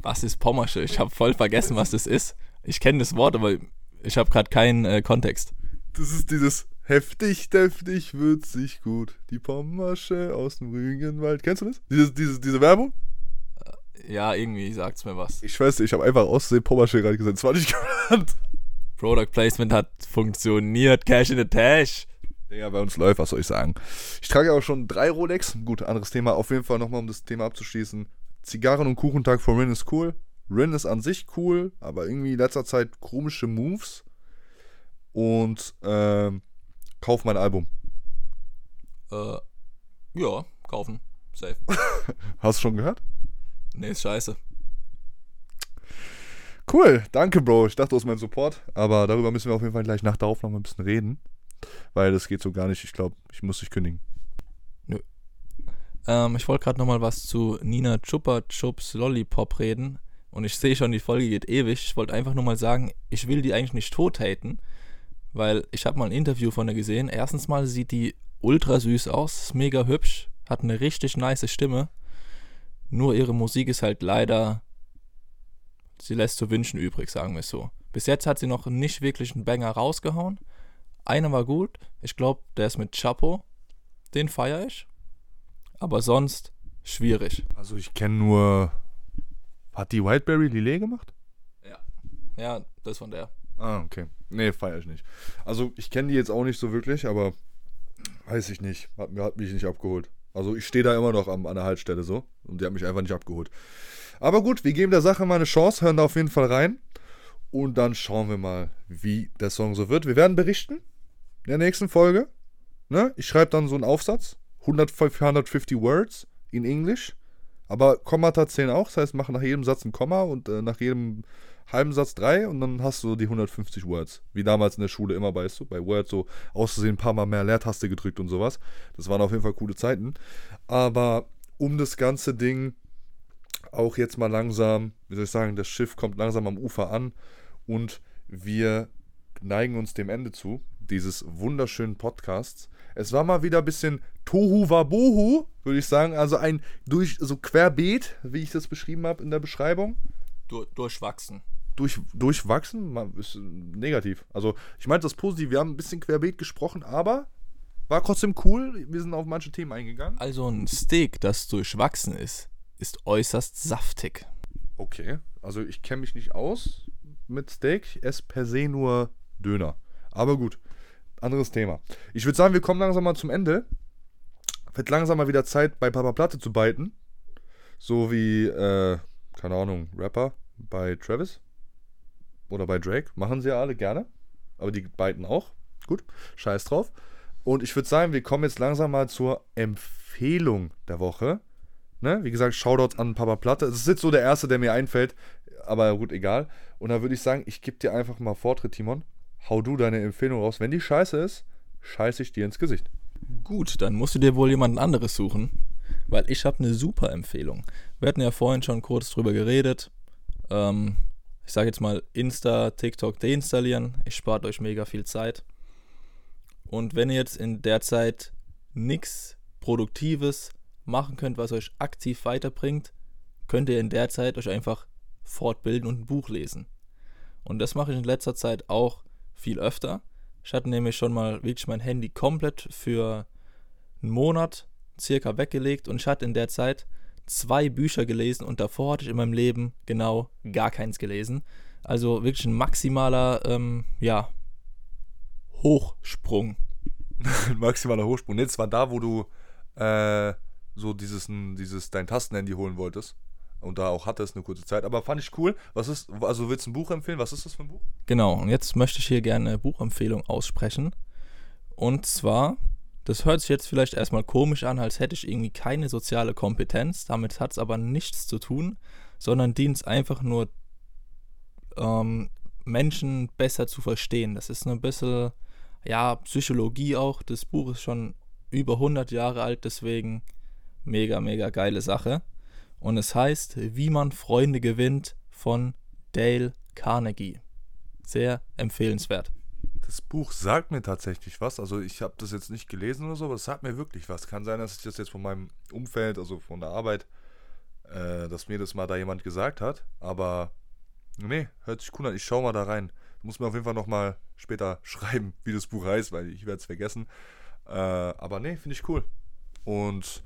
Was ist Pommersche? Ich habe voll vergessen, was das ist. Ich kenne das Wort, aber ich habe gerade keinen äh, Kontext. Das ist dieses heftig, deftig, würzig, gut. Die Pommersche aus dem Rügenwald. Kennst du das? Diese, diese, diese Werbung? Ja, irgendwie sagt's mir was. Ich weiß nicht, ich habe einfach aussehen Pommersche gerade gesagt. Das war nicht geplant. Product Placement hat funktioniert. Cash in the Tash. Digga, bei uns läuft, was soll ich sagen. Ich trage auch schon drei Rolex. Gut, anderes Thema. Auf jeden Fall nochmal, um das Thema abzuschließen. Zigarren- und Kuchentag von Rin ist cool. Rin ist an sich cool, aber irgendwie in letzter Zeit komische Moves. Und ähm, kauf mein Album. Äh, ja, kaufen. Safe. Hast du schon gehört? Nee, ist scheiße. Cool, danke, Bro. Ich dachte, du hast mein Support. Aber darüber müssen wir auf jeden Fall gleich nach der Aufnahme ein bisschen reden. Weil das geht so gar nicht. Ich glaube, ich muss dich kündigen. Ähm, ich wollte gerade nochmal was zu Nina Chupa Chups Lollipop reden. Und ich sehe schon, die Folge geht ewig. Ich wollte einfach nur mal sagen, ich will die eigentlich nicht tot haten. Weil ich habe mal ein Interview von ihr gesehen. Erstens mal sieht die ultra süß aus, ist mega hübsch, hat eine richtig nice Stimme. Nur ihre Musik ist halt leider. Sie lässt zu wünschen übrig, sagen wir es so. Bis jetzt hat sie noch nicht wirklich einen Banger rausgehauen. Einer war gut. Ich glaube, der ist mit Chapo. Den feiere ich. Aber sonst schwierig. Also ich kenne nur. Hat die Whiteberry Lillet gemacht? Ja, das von der. Ah, okay. Nee, feiere ich nicht. Also ich kenne die jetzt auch nicht so wirklich, aber weiß ich nicht. Hat, hat mich nicht abgeholt. Also ich stehe da immer noch am, an der Haltestelle so und die hat mich einfach nicht abgeholt. Aber gut, wir geben der Sache mal eine Chance, hören da auf jeden Fall rein. Und dann schauen wir mal, wie der Song so wird. Wir werden berichten in der nächsten Folge. Ne? Ich schreibe dann so einen Aufsatz. 100, 150 Words in Englisch. Aber Kommata zählen auch. Das heißt, mache nach jedem Satz ein Komma und äh, nach jedem halben Satz drei und dann hast du die 150 Words. Wie damals in der Schule immer, weißt du, bei Word so auszusehen, ein paar Mal mehr Leertaste gedrückt und sowas. Das waren auf jeden Fall coole Zeiten. Aber um das ganze Ding auch jetzt mal langsam, wie soll ich sagen, das Schiff kommt langsam am Ufer an und wir neigen uns dem Ende zu, dieses wunderschönen Podcasts. Es war mal wieder ein bisschen Tohu Wabohu, würde ich sagen. Also ein durch so querbeet, wie ich das beschrieben habe in der Beschreibung. Du, durchwachsen. Durch, durchwachsen man, ist negativ. Also ich meinte das positiv. Wir haben ein bisschen querbeet gesprochen, aber war trotzdem cool. Wir sind auf manche Themen eingegangen. Also ein Steak, das durchwachsen ist, ist äußerst saftig. Okay, also ich kenne mich nicht aus mit Steak. Ich esse per se nur Döner. Aber gut, anderes Thema. Ich würde sagen, wir kommen langsam mal zum Ende. Wird langsam mal wieder Zeit, bei Papa Platte zu biten. So wie, äh, keine Ahnung, Rapper bei Travis oder bei Drake. Machen sie ja alle gerne. Aber die beiden auch. Gut, scheiß drauf. Und ich würde sagen, wir kommen jetzt langsam mal zur Empfehlung der Woche. Ne? Wie gesagt, Shoutouts an Papa Platte. Es ist jetzt so der erste, der mir einfällt. Aber gut, egal. Und da würde ich sagen, ich gebe dir einfach mal Vortritt, Timon. Hau du deine Empfehlung raus. Wenn die scheiße ist, scheiße ich dir ins Gesicht. Gut, dann musst du dir wohl jemand anderes suchen. Weil ich habe eine super Empfehlung. Wir hatten ja vorhin schon kurz drüber geredet. Ähm, ich sage jetzt mal Insta, TikTok deinstallieren. Ich spart euch mega viel Zeit. Und wenn ihr jetzt in der Zeit nichts Produktives machen könnt, was euch aktiv weiterbringt, könnt ihr in der Zeit euch einfach fortbilden und ein Buch lesen. Und das mache ich in letzter Zeit auch viel öfter. Ich hatte nämlich schon mal wirklich mein Handy komplett für einen Monat circa weggelegt und ich hatte in der Zeit zwei Bücher gelesen und davor hatte ich in meinem Leben genau gar keins gelesen. Also wirklich ein maximaler, ähm, ja, Hochsprung. Ein maximaler Hochsprung. Jetzt war da, wo du äh, so dieses, dieses dein Tastenhandy holen wolltest und da auch hattest eine kurze Zeit. Aber fand ich cool. Was ist, also willst du ein Buch empfehlen? Was ist das für ein Buch? Genau, und jetzt möchte ich hier gerne eine Buchempfehlung aussprechen. Und zwar, das hört sich jetzt vielleicht erstmal komisch an, als hätte ich irgendwie keine soziale Kompetenz. Damit hat es aber nichts zu tun, sondern dient einfach nur ähm, Menschen besser zu verstehen. Das ist ein bisschen, ja, Psychologie auch. Das Buch ist schon über 100 Jahre alt, deswegen mega, mega geile Sache. Und es heißt Wie man Freunde gewinnt von Dale Carnegie. Sehr empfehlenswert. Das Buch sagt mir tatsächlich was. Also ich habe das jetzt nicht gelesen oder so, aber es sagt mir wirklich was. Kann sein, dass ich das jetzt von meinem Umfeld, also von der Arbeit, äh, dass mir das mal da jemand gesagt hat. Aber nee, hört sich cool an. Ich schaue mal da rein. Muss mir auf jeden Fall nochmal später schreiben, wie das Buch heißt, weil ich werde es vergessen. Äh, aber nee, finde ich cool. Und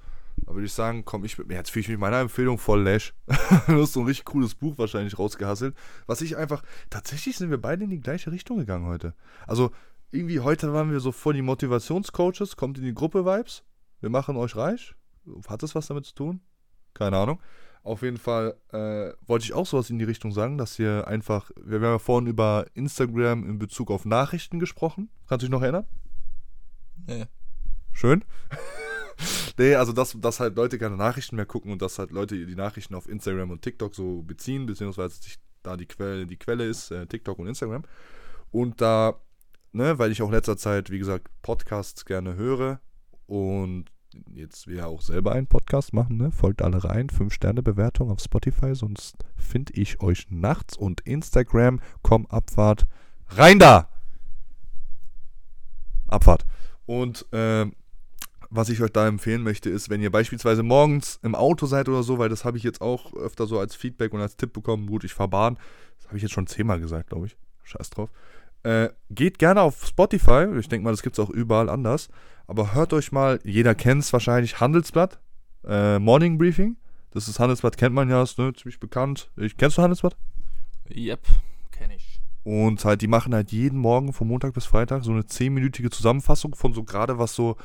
da würde ich sagen, komm ich mit mir. Jetzt fühle ich mich meiner Empfehlung voll lash. du hast so ein richtig cooles Buch wahrscheinlich rausgehasselt. Was ich einfach. Tatsächlich sind wir beide in die gleiche Richtung gegangen heute. Also, irgendwie heute waren wir so voll die Motivationscoaches. Kommt in die Gruppe-Vibes. Wir machen euch reich. Hat das was damit zu tun? Keine Ahnung. Auf jeden Fall äh, wollte ich auch sowas in die Richtung sagen, dass ihr einfach. Wir haben ja vorhin über Instagram in Bezug auf Nachrichten gesprochen. Kannst du dich noch erinnern? Nee. Schön. nee, also dass, dass halt Leute keine Nachrichten mehr gucken und dass halt Leute die Nachrichten auf Instagram und TikTok so beziehen, beziehungsweise sich da die Quelle, die Quelle ist, äh, TikTok und Instagram. Und da, ne, weil ich auch in letzter Zeit, wie gesagt, Podcasts gerne höre und jetzt wir auch selber einen Podcast machen, ne? Folgt alle rein. 5-Sterne-Bewertung auf Spotify, sonst finde ich euch nachts und Instagram. Komm, Abfahrt. Rein da! Abfahrt. Und ähm, was ich euch da empfehlen möchte, ist, wenn ihr beispielsweise morgens im Auto seid oder so, weil das habe ich jetzt auch öfter so als Feedback und als Tipp bekommen, gut, ich fahre Bahn. Das habe ich jetzt schon zehnmal gesagt, glaube ich. Scheiß drauf. Äh, geht gerne auf Spotify. Ich denke mal, das gibt es auch überall anders. Aber hört euch mal, jeder kennt es wahrscheinlich, Handelsblatt. Äh, Morning Briefing. Das ist Handelsblatt, kennt man ja, ist ne, ziemlich bekannt. Ich, kennst du Handelsblatt? Yep, kenne ich. Und halt, die machen halt jeden Morgen von Montag bis Freitag so eine zehnminütige Zusammenfassung von so gerade was so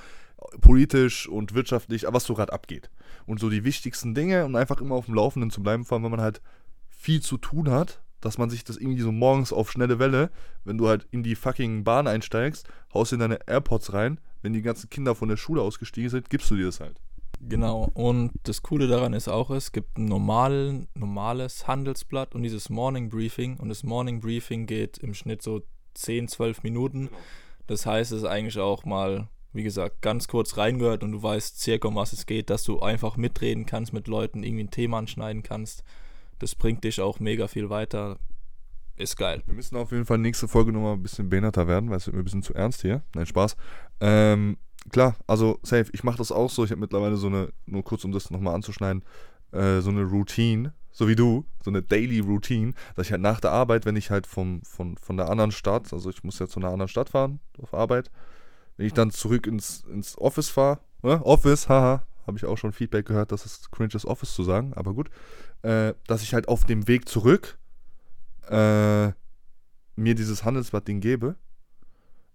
politisch und wirtschaftlich, was so gerade abgeht. Und so die wichtigsten Dinge und einfach immer auf dem Laufenden zu bleiben, vor allem wenn man halt viel zu tun hat dass man sich das irgendwie so morgens auf schnelle Welle, wenn du halt in die fucking Bahn einsteigst, haust in deine AirPods rein, wenn die ganzen Kinder von der Schule ausgestiegen sind, gibst du dir das halt. Genau, und das Coole daran ist auch, es gibt ein normalen, normales Handelsblatt und dieses Morning Briefing. Und das Morning Briefing geht im Schnitt so 10, 12 Minuten. Das heißt, es ist eigentlich auch mal, wie gesagt, ganz kurz reingehört und du weißt circa, um was es geht, dass du einfach mitreden kannst mit Leuten, irgendwie ein Thema anschneiden kannst. Das bringt dich auch mega viel weiter. Ist geil. Wir müssen auf jeden Fall nächste Folge nochmal ein bisschen behinderter werden, weil es wird mir ein bisschen zu ernst hier. Nein, Spaß. Ähm, klar, also safe. Ich mache das auch so. Ich habe mittlerweile so eine, nur kurz um das nochmal anzuschneiden, äh, so eine Routine, so wie du, so eine Daily Routine, dass ich halt nach der Arbeit, wenn ich halt vom, von, von der anderen Stadt, also ich muss ja zu einer anderen Stadt fahren, auf Arbeit, wenn ich dann zurück ins, ins Office fahre, ne? Office, haha, habe ich auch schon Feedback gehört, dass es cringe ist, Office zu sagen, aber gut, äh, dass ich halt auf dem Weg zurück äh, mir dieses Handelsblatt-Ding gebe.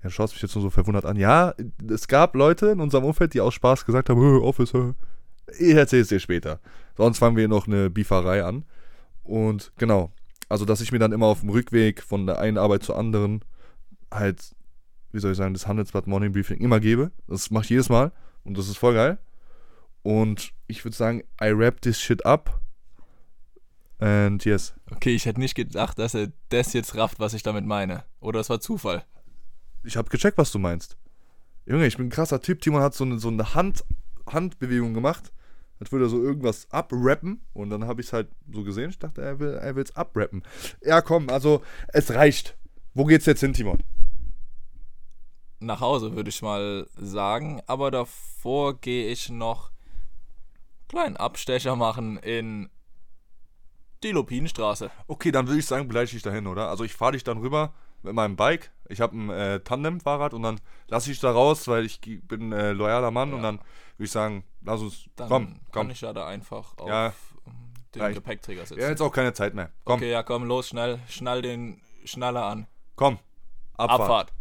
Ja, du schaust mich jetzt nur so verwundert an. Ja, es gab Leute in unserem Umfeld, die aus Spaß gesagt haben, "Hö, Office, hö." ich erzähle es dir später. Sonst fangen wir noch eine Bieferei an. Und genau, also dass ich mir dann immer auf dem Rückweg von der einen Arbeit zur anderen halt, wie soll ich sagen, das Handelsblatt Morning Briefing immer gebe. Das mache ich jedes Mal und das ist voll geil. Und ich würde sagen, I wrap this shit up. And yes. Okay, ich hätte nicht gedacht, dass er das jetzt rafft, was ich damit meine. Oder es war Zufall. Ich habe gecheckt, was du meinst. Junge, ich bin ein krasser Typ. Timon hat so eine, so eine Hand, Handbewegung gemacht. Als würde er so irgendwas abrappen. Und dann habe ich es halt so gesehen. Ich dachte, er will er es abrappen. Ja, komm, also es reicht. Wo geht's jetzt hin, Timon? Nach Hause würde ich mal sagen. Aber davor gehe ich noch kleinen Abstecher machen in die Lupinenstraße. Okay, dann würde ich sagen, bleib ich dahin, oder? Also ich fahre dich dann rüber mit meinem Bike. Ich habe ein äh, Tandem-Fahrrad und dann lasse ich da raus, weil ich bin äh, loyaler Mann Ja. und dann würde ich sagen, lass uns, Dann komm, kann komm. ich ja da einfach auf Ja. ähm, den Reicht. Gepäckträger sitzen. Ja, jetzt auch keine Zeit mehr. Komm, Okay, ja, komm, los, schnell. Schnall den Schnaller an. komm. Abfahrt. Abfahrt.